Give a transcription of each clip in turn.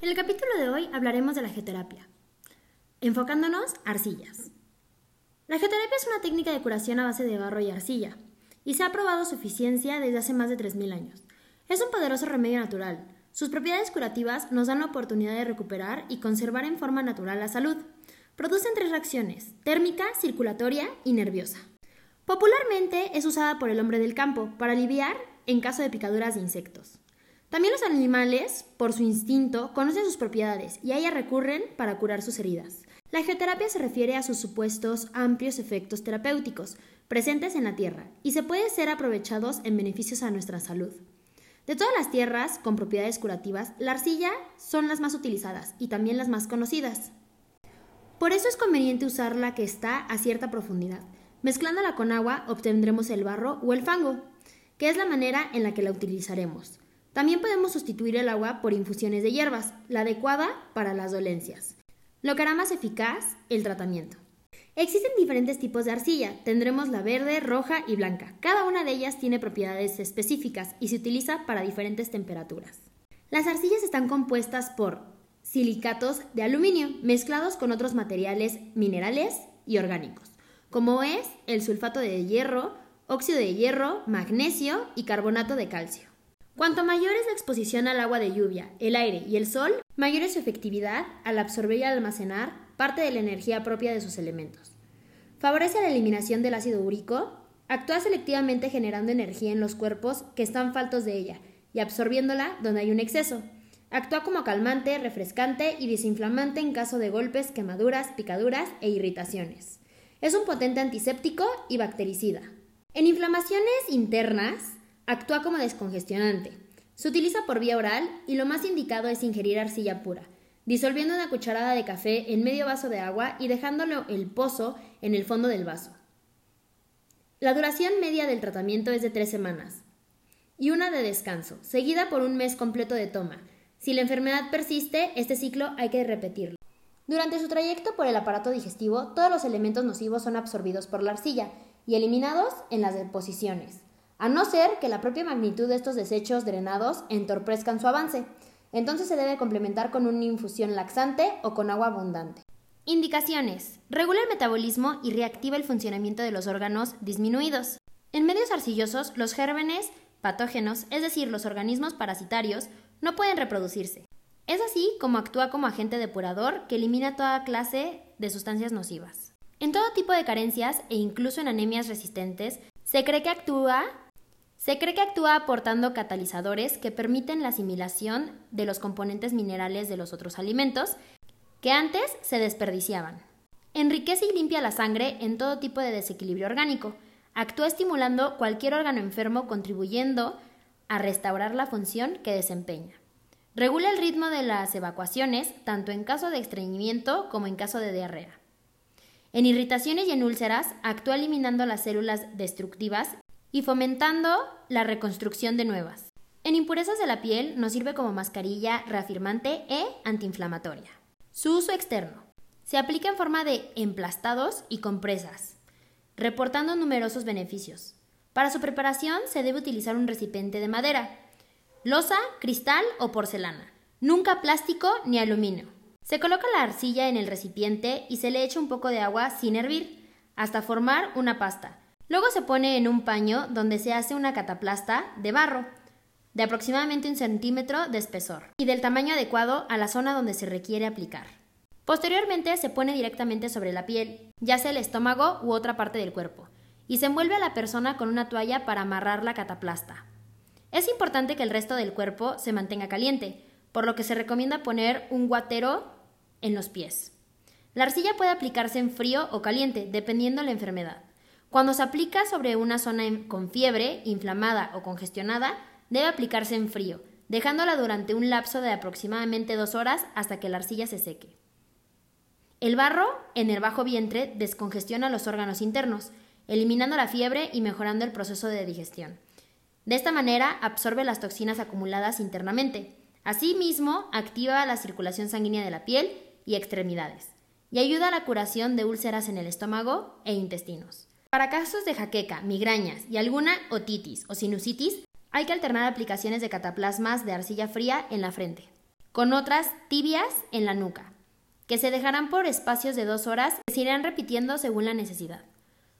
En el capítulo de hoy hablaremos de la geoterapia, enfocándonos arcillas. La geoterapia es una técnica de curación a base de barro y arcilla, y se ha probado su eficiencia desde hace más de 3.000 años. Es un poderoso remedio natural. Sus propiedades curativas nos dan la oportunidad de recuperar y conservar en forma natural la salud. Producen tres reacciones, térmica, circulatoria y nerviosa. Popularmente es usada por el hombre del campo para aliviar en caso de picaduras de insectos. También los animales, por su instinto, conocen sus propiedades y a ellas recurren para curar sus heridas. La geoterapia se refiere a sus supuestos amplios efectos terapéuticos presentes en la Tierra y se pueden ser aprovechados en beneficios a nuestra salud. De todas las tierras con propiedades curativas, la arcilla son las más utilizadas y también las más conocidas. Por eso es conveniente usar la que está a cierta profundidad. Mezclándola con agua obtendremos el barro o el fango, que es la manera en la que la utilizaremos. También podemos sustituir el agua por infusiones de hierbas, la adecuada para las dolencias, lo que hará más eficaz el tratamiento. Existen diferentes tipos de arcilla, tendremos la verde, roja y blanca. Cada una de ellas tiene propiedades específicas y se utiliza para diferentes temperaturas. Las arcillas están compuestas por silicatos de aluminio mezclados con otros materiales minerales y orgánicos, como es el sulfato de hierro, óxido de hierro, magnesio y carbonato de calcio. Cuanto mayor es la exposición al agua de lluvia, el aire y el sol, mayor es su efectividad al absorber y almacenar parte de la energía propia de sus elementos. Favorece la eliminación del ácido úrico, actúa selectivamente generando energía en los cuerpos que están faltos de ella y absorbiéndola donde hay un exceso. Actúa como calmante, refrescante y desinflamante en caso de golpes, quemaduras, picaduras e irritaciones. Es un potente antiséptico y bactericida. En inflamaciones internas, Actúa como descongestionante. Se utiliza por vía oral y lo más indicado es ingerir arcilla pura, disolviendo una cucharada de café en medio vaso de agua y dejándolo el pozo en el fondo del vaso. La duración media del tratamiento es de tres semanas y una de descanso, seguida por un mes completo de toma. Si la enfermedad persiste, este ciclo hay que repetirlo. Durante su trayecto por el aparato digestivo, todos los elementos nocivos son absorbidos por la arcilla y eliminados en las deposiciones a no ser que la propia magnitud de estos desechos drenados entorpezcan su avance. Entonces se debe complementar con una infusión laxante o con agua abundante. Indicaciones. Regula el metabolismo y reactiva el funcionamiento de los órganos disminuidos. En medios arcillosos, los gérmenes patógenos, es decir, los organismos parasitarios, no pueden reproducirse. Es así como actúa como agente depurador que elimina toda clase de sustancias nocivas. En todo tipo de carencias e incluso en anemias resistentes, se cree que actúa se cree que actúa aportando catalizadores que permiten la asimilación de los componentes minerales de los otros alimentos que antes se desperdiciaban. Enriquece y limpia la sangre en todo tipo de desequilibrio orgánico. Actúa estimulando cualquier órgano enfermo contribuyendo a restaurar la función que desempeña. Regula el ritmo de las evacuaciones tanto en caso de estreñimiento como en caso de diarrea. En irritaciones y en úlceras actúa eliminando las células destructivas y fomentando la reconstrucción de nuevas. En impurezas de la piel nos sirve como mascarilla reafirmante e antiinflamatoria. Su uso externo. Se aplica en forma de emplastados y compresas, reportando numerosos beneficios. Para su preparación se debe utilizar un recipiente de madera, losa, cristal o porcelana, nunca plástico ni aluminio. Se coloca la arcilla en el recipiente y se le echa un poco de agua sin hervir, hasta formar una pasta, Luego se pone en un paño donde se hace una cataplasta de barro, de aproximadamente un centímetro de espesor, y del tamaño adecuado a la zona donde se requiere aplicar. Posteriormente se pone directamente sobre la piel, ya sea el estómago u otra parte del cuerpo, y se envuelve a la persona con una toalla para amarrar la cataplasta. Es importante que el resto del cuerpo se mantenga caliente, por lo que se recomienda poner un guatero en los pies. La arcilla puede aplicarse en frío o caliente, dependiendo la enfermedad. Cuando se aplica sobre una zona con fiebre, inflamada o congestionada, debe aplicarse en frío, dejándola durante un lapso de aproximadamente dos horas hasta que la arcilla se seque. El barro en el bajo vientre descongestiona los órganos internos, eliminando la fiebre y mejorando el proceso de digestión. De esta manera absorbe las toxinas acumuladas internamente. Asimismo, activa la circulación sanguínea de la piel y extremidades, y ayuda a la curación de úlceras en el estómago e intestinos. Para casos de jaqueca, migrañas y alguna otitis o sinusitis, hay que alternar aplicaciones de cataplasmas de arcilla fría en la frente. con otras tibias en la nuca, que se dejarán por espacios de dos horas y se irán repitiendo según la necesidad.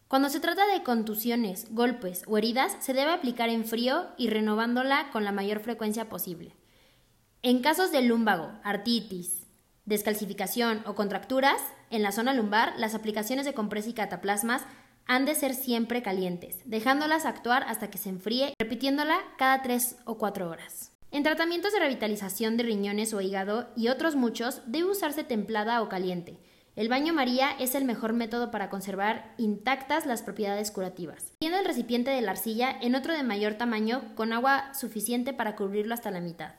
Cuando se trata de contusiones, golpes o heridas, se debe aplicar en frío y renovándola con la mayor frecuencia posible. En casos de lumbago, artritis, descalcificación o contracturas, en la zona lumbar, las aplicaciones de compresa y cataplasmas han de ser siempre calientes, dejándolas actuar hasta que se enfríe, repitiéndola cada 3 o 4 horas. En tratamientos de revitalización de riñones o hígado y otros muchos, debe usarse templada o caliente, el baño María es el mejor método para conservar intactas las propiedades curativas. Tiene el recipiente de la arcilla en otro de mayor tamaño con agua suficiente para cubrirlo hasta la mitad.